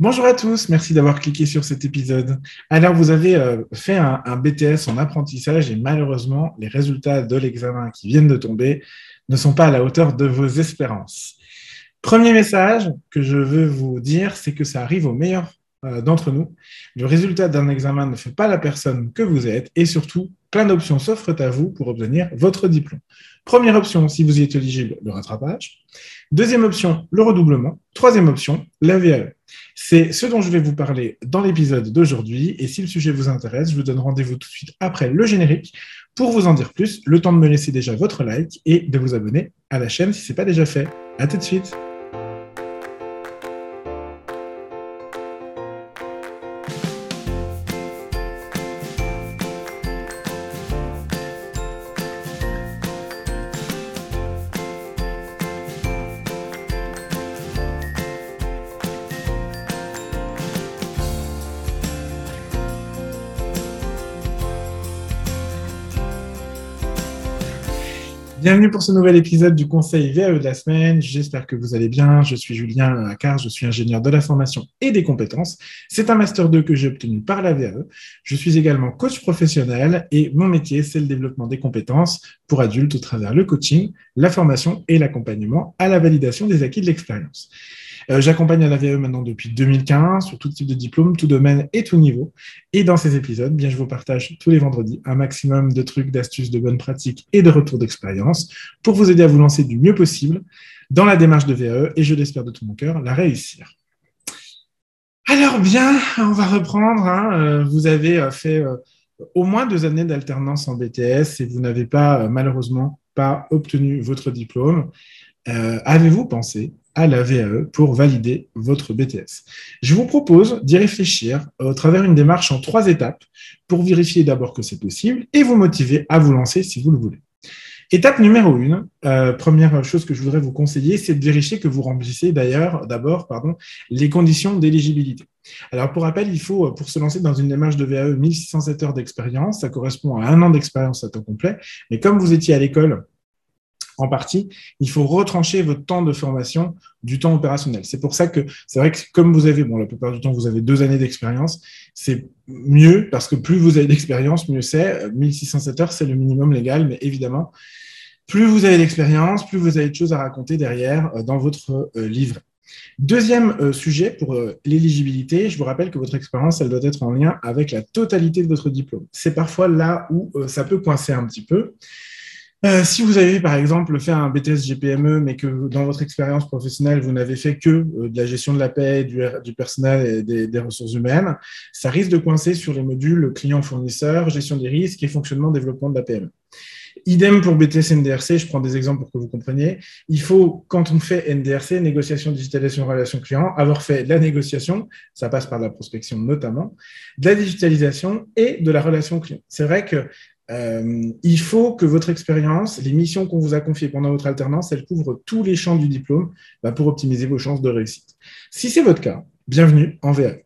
Bonjour à tous, merci d'avoir cliqué sur cet épisode. Alors, vous avez euh, fait un, un, BTS en apprentissage et malheureusement, les résultats de l'examen qui viennent de tomber ne sont pas à la hauteur de vos espérances. Premier message que je veux vous dire, c'est que ça arrive aux meilleurs euh, d'entre nous. Le résultat d'un examen ne fait pas la personne que vous êtes et surtout, plein d'options s'offrent à vous pour obtenir votre diplôme. Première option, si vous y êtes éligible, le rattrapage. Deuxième option, le redoublement. Troisième option, la VAE. C'est ce dont je vais vous parler dans l'épisode d'aujourd'hui. Et si le sujet vous intéresse, je vous donne rendez-vous tout de suite après le générique pour vous en dire plus. Le temps de me laisser déjà votre like et de vous abonner à la chaîne si ce n'est pas déjà fait. À tout de suite. Bienvenue pour ce nouvel épisode du Conseil VAE de la semaine. J'espère que vous allez bien. Je suis Julien Accard, je suis ingénieur de la formation et des compétences. C'est un Master 2 que j'ai obtenu par la VAE. Je suis également coach professionnel et mon métier, c'est le développement des compétences pour adultes au travers le coaching, la formation et l'accompagnement à la validation des acquis de l'expérience. Euh, j'accompagne la VAE maintenant depuis 2015 sur tout type de diplôme, tout domaine et tout niveau. Et dans ces épisodes, bien, je vous partage tous les vendredis un maximum de trucs, d'astuces, de bonnes pratiques et de retours d'expérience pour vous aider à vous lancer du mieux possible dans la démarche de VAE et je l'espère de tout mon cœur, la réussir. Alors bien, on va reprendre. Hein. Euh, vous avez euh, fait au moins deux années d'alternance en BTS et vous n'avez pas malheureusement pas obtenu votre diplôme. Avez-vous pensé à la VAE pour valider votre BTS. Je vous propose d'y réfléchir au travers d'une démarche en trois étapes pour vérifier d'abord que c'est possible et vous motiver à vous lancer si vous le voulez. Étape numéro une, euh, première chose que je voudrais vous conseiller, c'est de vérifier que vous remplissez d'ailleurs d'abord pardon, les conditions d'éligibilité. Alors pour rappel, il faut pour se lancer dans une démarche de VAE 1607 heures d'expérience, ça correspond à un an d'expérience à temps complet, mais comme vous étiez à l'école en partie, il faut retrancher votre temps de formation du temps opérationnel. C'est pour ça que c'est vrai que comme vous avez, bon, la plupart du temps, vous avez deux années d'expérience, c'est mieux parce que plus vous avez d'expérience, mieux c'est. 1607 heures, c'est le minimum légal, mais évidemment, plus vous avez d'expérience, plus vous avez de choses à raconter derrière euh, dans votre euh, livre. Deuxième euh, sujet pour l'éligibilité, je vous rappelle que votre expérience, elle doit être en lien avec la totalité de votre diplôme. C'est parfois là où ça peut coincer un petit peu. Euh, si vous avez par exemple fait un BTS GPME, mais que dans votre expérience professionnelle, vous n'avez fait que euh, de la gestion de la paix, du, personnel et des, ressources humaines, ça risque de coincer sur les modules client-fournisseur, gestion des risques et fonctionnement développement de la PME. Idem pour BTS NDRC, je prends des exemples pour que vous compreniez. Il faut, quand on fait NDRC, négociation, digitalisation, relation client, avoir fait de la négociation, ça passe par la prospection notamment, de la digitalisation et de la relation client. C'est vrai que euh, il faut que votre expérience, les missions qu'on vous a confiées pendant votre alternance, elles couvrent tous les champs du diplôme bah, pour optimiser vos chances de réussite. Si c'est votre cas, bienvenue en VAE.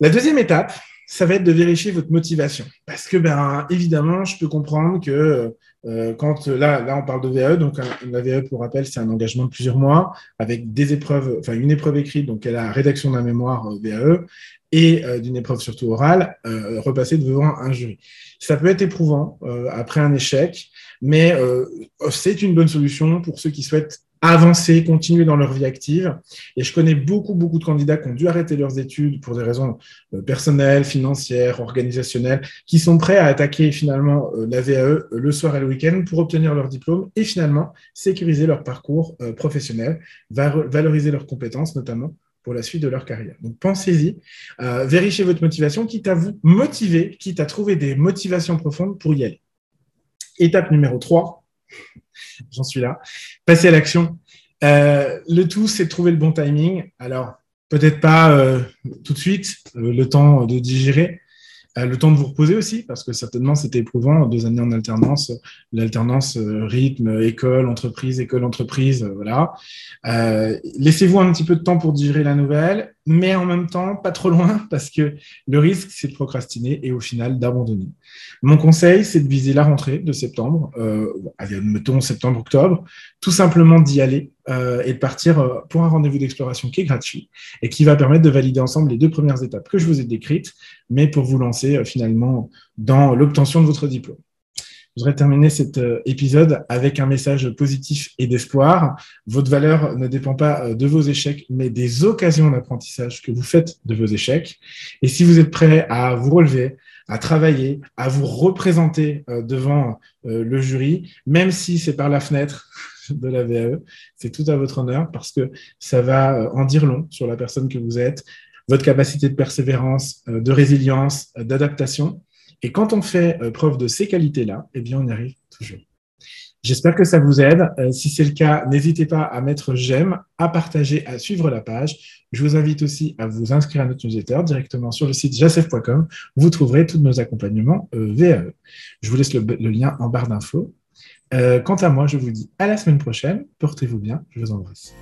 La deuxième étape, ça va être de vérifier votre motivation. Parce que, ben, évidemment, je peux comprendre que euh, quand là, là, on parle de VAE, donc la VAE, pour rappel, c'est un engagement de plusieurs mois avec des épreuves, enfin une épreuve écrite, donc elle a la rédaction d'un mémoire euh, VAE et d'une épreuve surtout orale, repasser devant un jury. Ça peut être éprouvant euh, après un échec, mais euh, c'est une bonne solution pour ceux qui souhaitent avancer, continuer dans leur vie active. Et je connais beaucoup, beaucoup de candidats qui ont dû arrêter leurs études pour des raisons euh, personnelles, financières, organisationnelles, qui sont prêts à attaquer finalement la VAE le soir et le week-end pour obtenir leur diplôme et finalement sécuriser leur parcours professionnel, valoriser leurs compétences notamment pour la suite de leur carrière. Donc pensez-y, euh, vérifiez votre motivation, quitte à vous motiver, quitte à trouver des motivations profondes pour y aller. Étape numéro 3, j'en suis là, passer à l'action. Euh, le tout, c'est trouver le bon timing. Alors, peut-être pas euh, tout de suite, le temps de digérer, le temps de vous reposer aussi, parce que certainement c'était éprouvant, deux années en alternance, l'alternance euh, rythme, école, entreprise, école, entreprise, euh, voilà. Laissez-vous un petit peu de temps pour digérer la nouvelle, mais en même temps pas trop loin parce que le risque, c'est de procrastiner et au final d'abandonner. Mon conseil, c'est de viser la rentrée de septembre, euh, mettons septembre-octobre, tout simplement d'y aller euh, et de partir euh, pour un rendez-vous d'exploration qui est gratuit et qui va permettre de valider ensemble les deux premières étapes que je vous ai décrites, mais pour vous lancer euh, finalement dans l'obtention de votre diplôme. Je voudrais terminer cet euh, épisode avec un message positif et d'espoir. Votre valeur ne dépend pas euh, de vos échecs, mais des occasions d'apprentissage que vous faites de vos échecs. Et si vous êtes prêt à vous relever, à travailler, à vous représenter euh, devant le jury, même si c'est par la fenêtre de la VAE, c'est tout à votre honneur parce que ça va en dire long sur la personne que vous êtes, votre capacité de persévérance, de résilience, d'adaptation. Et quand on fait euh, preuve de ces qualités-là, eh bien, on y arrive toujours. J'espère que ça vous aide. Euh, si c'est le cas, n'hésitez pas à mettre j'aime, à partager, à suivre la page. Je vous invite aussi à vous inscrire à notre newsletter directement sur le site jacef.com. Vous trouverez tous nos accompagnements euh, VAE. Je vous laisse le, le lien en barre d'infos. quant à moi, je vous dis à la semaine prochaine. Portez-vous bien. Je vous embrasse.